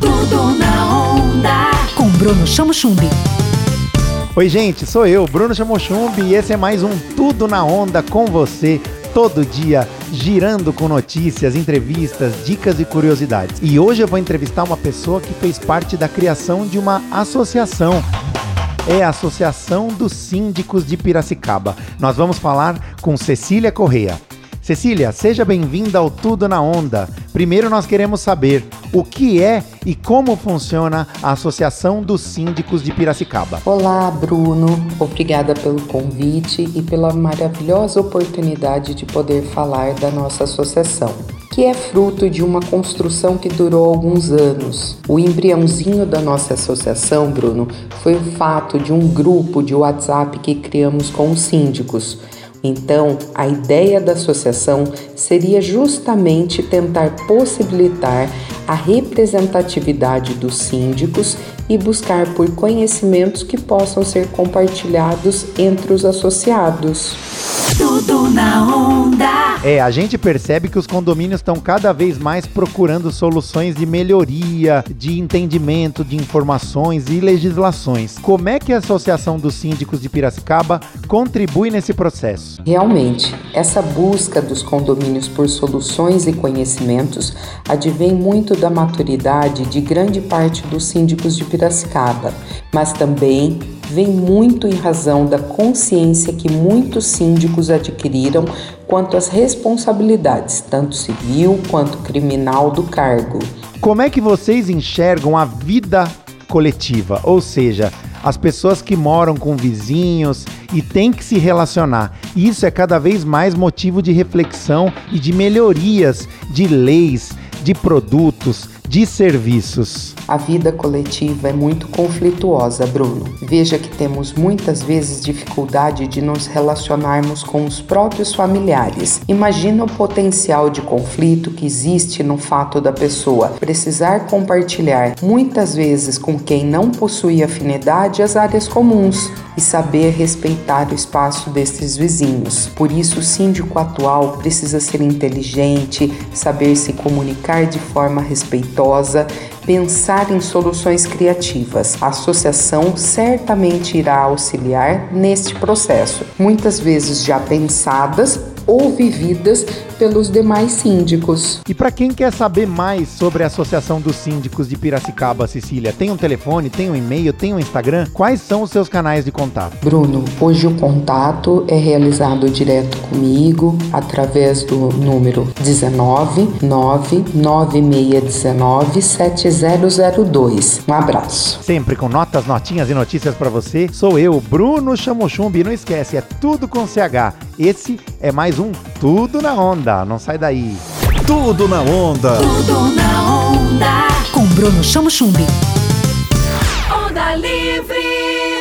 Tudo na onda. Com Bruno Chamo Chumbi. Oi, gente, sou eu, Bruno Chamochumbi, e esse é mais um Tudo na Onda com você, todo dia, girando com notícias, entrevistas, dicas e curiosidades. E hoje eu vou entrevistar uma pessoa que fez parte da criação de uma associação. É a Associação dos Síndicos de Piracicaba. Nós vamos falar com Cecília Correia. Cecília, seja bem-vinda ao Tudo na Onda. Primeiro nós queremos saber o que é e como funciona a Associação dos Síndicos de Piracicaba. Olá, Bruno. Obrigada pelo convite e pela maravilhosa oportunidade de poder falar da nossa associação que é fruto de uma construção que durou alguns anos. O embriãozinho da nossa associação, Bruno, foi o fato de um grupo de WhatsApp que criamos com os síndicos então, a ideia da associação seria justamente tentar possibilitar a representatividade dos síndicos e buscar por conhecimentos que possam ser compartilhados entre os associados. Tudo na. É, a gente percebe que os condomínios estão cada vez mais procurando soluções de melhoria, de entendimento de informações e legislações. Como é que a Associação dos Síndicos de Piracicaba contribui nesse processo? Realmente, essa busca dos condomínios por soluções e conhecimentos advém muito da maturidade de grande parte dos síndicos de Piracicaba, mas também vem muito em razão da consciência que muitos síndicos adquiriram quanto às responsabilidades, tanto civil quanto criminal, do cargo. Como é que vocês enxergam a vida coletiva? Ou seja, as pessoas que moram com vizinhos e têm que se relacionar. Isso é cada vez mais motivo de reflexão e de melhorias de leis, de produtos, de serviços. A vida coletiva é muito conflituosa, Bruno. Veja que temos muitas vezes dificuldade de nos relacionarmos com os próprios familiares. Imagina o potencial de conflito que existe no fato da pessoa precisar compartilhar muitas vezes com quem não possui afinidade as áreas comuns e saber respeitar o espaço destes vizinhos. Por isso, o síndico atual precisa ser inteligente, saber se comunicar de forma respeitosa, pensar em soluções criativas. A associação certamente irá auxiliar neste processo, muitas vezes já pensadas ou vividas pelos demais síndicos. E para quem quer saber mais sobre a Associação dos Síndicos de Piracicaba, Cecília, tem um telefone, tem um e-mail, tem um Instagram? Quais são os seus canais de contato? Bruno, hoje o contato é realizado direto comigo através do número 19 99619 7002. Um abraço. Sempre com notas, notinhas e notícias para você. Sou eu, Bruno Chamochumbi. Não esquece, é tudo com CH. Esse é mais um Tudo na Onda. Não sai daí. Tudo na Onda. Tudo na onda. Com Bruno Chamo Chumbi. Onda Livre.